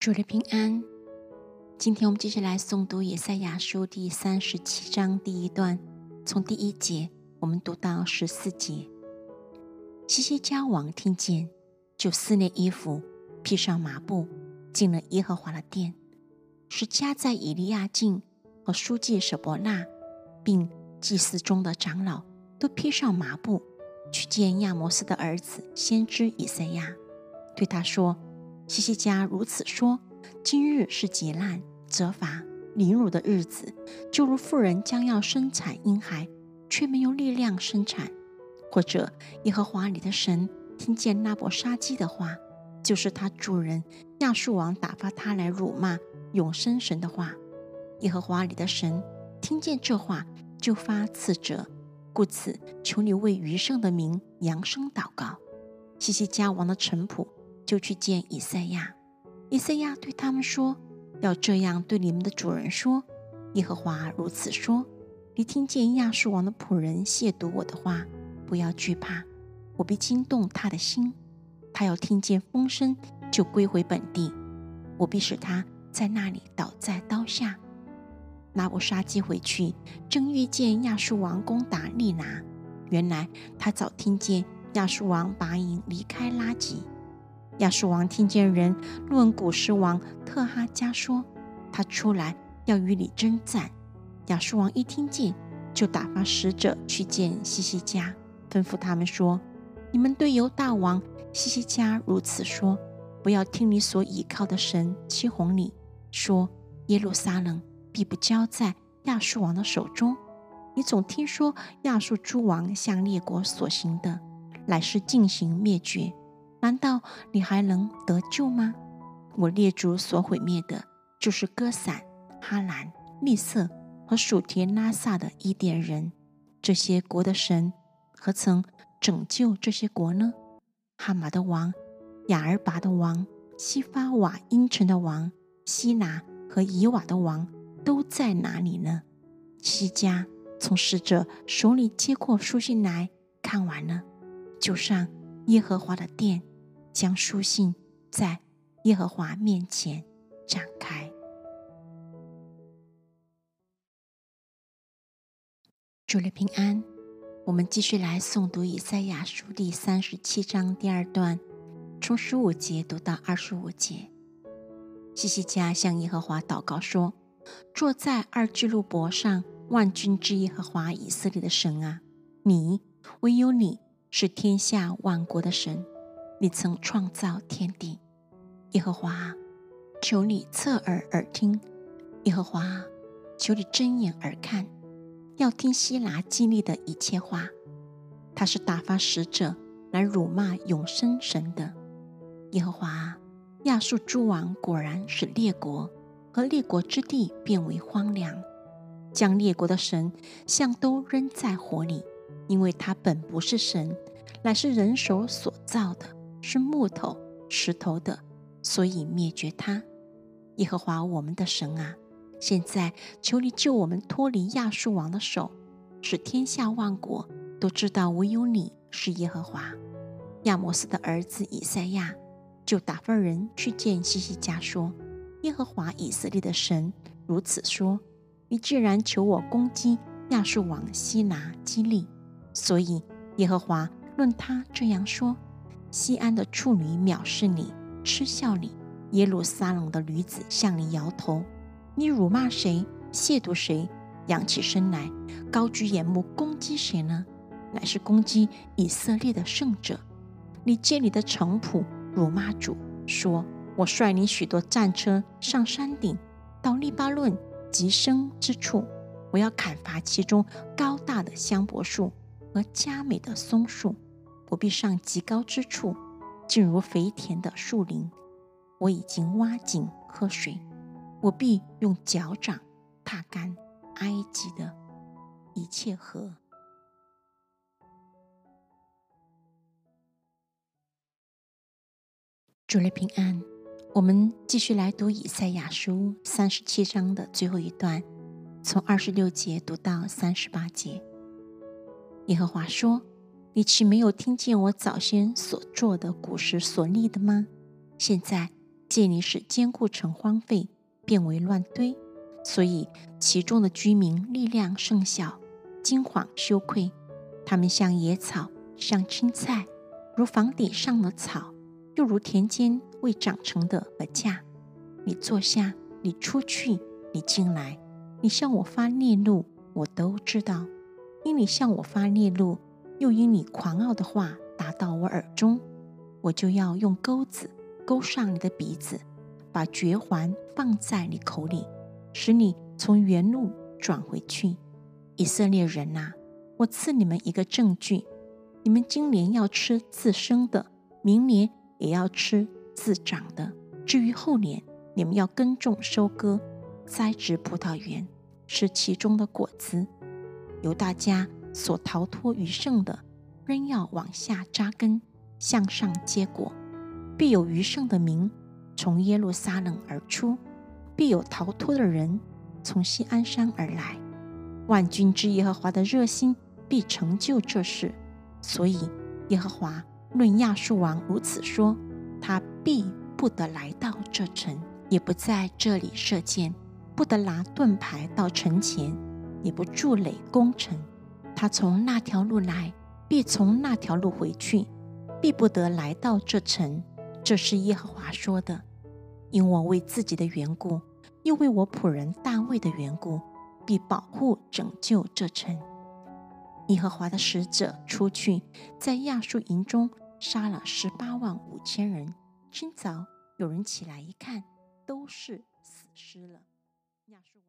主的平安。今天我们继续来诵读以赛亚书第三十七章第一段，从第一节我们读到十四节。西西家王听见，就撕裂衣服，披上麻布，进了耶和华的殿，是家在以利亚境和书记舍伯纳，并祭祀中的长老都披上麻布，去见亚摩斯的儿子先知以赛亚，对他说。西西家如此说：“今日是劫难、责罚、凌辱的日子，就如妇人将要生产婴孩，却没有力量生产；或者耶和华里的神听见那波杀鸡的话，就是他主人亚述王打发他来辱骂永生神的话。耶和华里的神听见这话，就发斥责。故此，求你为余生的名扬声祷告。西西家王的臣仆。”就去见以赛亚。以赛亚对他们说：“要这样对你们的主人说：耶和华如此说：你听见亚述王的仆人亵渎我的话，不要惧怕，我必惊动他的心。他要听见风声，就归回本地。我必使他在那里倒在刀下。拿布杀鸡回去，正遇见亚述王攻打利拿。原来他早听见亚述王拔营离开拉吉。”亚述王听见人论古时王特哈加说，他出来要与你征战。亚述王一听见，就打发使者去见西西家，吩咐他们说：“你们对犹大王西西家如此说，不要听你所倚靠的神欺哄你，说耶路撒冷必不交在亚述王的手中。你总听说亚述诸王向列国所行的，乃是进行灭绝。”难道你还能得救吗？我列祖所毁灭的，就是歌散、哈兰、利色和属田拉萨的伊甸人。这些国的神何曾拯救这些国呢？哈马的王、亚尔拔的王、西发瓦因城的王、希拿和以瓦的王都在哪里呢？西家从使者手里接过书信来看完了，就上耶和华的殿。将书信在耶和华面前展开。主了平安，我们继续来诵读以赛亚书第三十七章第二段，从十五节读到二十五节。西西家向耶和华祷告说：“坐在二基路伯上，万军之耶和华以色列的神啊，你唯有你是天下万国的神。”你曾创造天地，耶和华，求你侧耳耳听；耶和华，求你睁眼而看，要听希拿基利的一切话。他是打发使者来辱骂永生神的。耶和华，亚述诸王果然使列国和列国之地变为荒凉，将列国的神像都扔在火里，因为他本不是神，乃是人手所造的。是木头、石头的，所以灭绝他。耶和华我们的神啊，现在求你救我们脱离亚述王的手，使天下万国都知道唯有你是耶和华。亚摩斯的儿子以赛亚就打发人去见西西家，说：“耶和华以色列的神如此说：你既然求我攻击亚述王西拿基利，所以耶和华论他这样说。”西安的处女藐视你，嗤笑你；耶路撒冷的女子向你摇头。你辱骂谁？亵渎谁？扬起身来，高举眼目攻击谁呢？乃是攻击以色列的圣者。你借你的城仆辱骂主，说：“我率领许多战车上山顶，到利巴论极深之处，我要砍伐其中高大的香柏树和佳美的松树。”我必上极高之处，进入肥田的树林。我已经挖井喝水。我必用脚掌踏干埃及的一切河。主了平安，我们继续来读以赛亚书三十七章的最后一段，从二十六节读到三十八节。耶和华说。你岂没有听见我早先所做的古时所立的吗？现在借你使坚固城荒废，变为乱堆，所以其中的居民力量甚小，惊惶羞愧。他们像野草，像青菜，如房顶上的草，又如田间未长成的禾稼。你坐下，你出去，你进来，你向我发烈怒，我都知道。因你向我发烈怒，又因你狂傲的话达到我耳中，我就要用钩子钩上你的鼻子，把绝环放在你口里，使你从原路转回去。以色列人呐，我赐你们一个证据：你们今年要吃自生的，明年也要吃自长的。至于后年，你们要耕种、收割、栽植葡萄园，吃其中的果子。由大家所逃脱余剩的，仍要往下扎根，向上结果。必有余剩的民从耶路撒冷而出，必有逃脱的人从西安山而来。万军之耶和华的热心必成就这事。所以耶和华论亚述王如此说：他必不得来到这城，也不在这里射箭，不得拿盾牌到城前。也不筑垒攻城，他从那条路来，必从那条路回去，必不得来到这城。这是耶和华说的。因我为自己的缘故，又为我仆人大卫的缘故，必保护拯救这城。耶和华的使者出去，在亚述营中杀了十八万五千人。清早有人起来一看，都是死尸了。亚述王。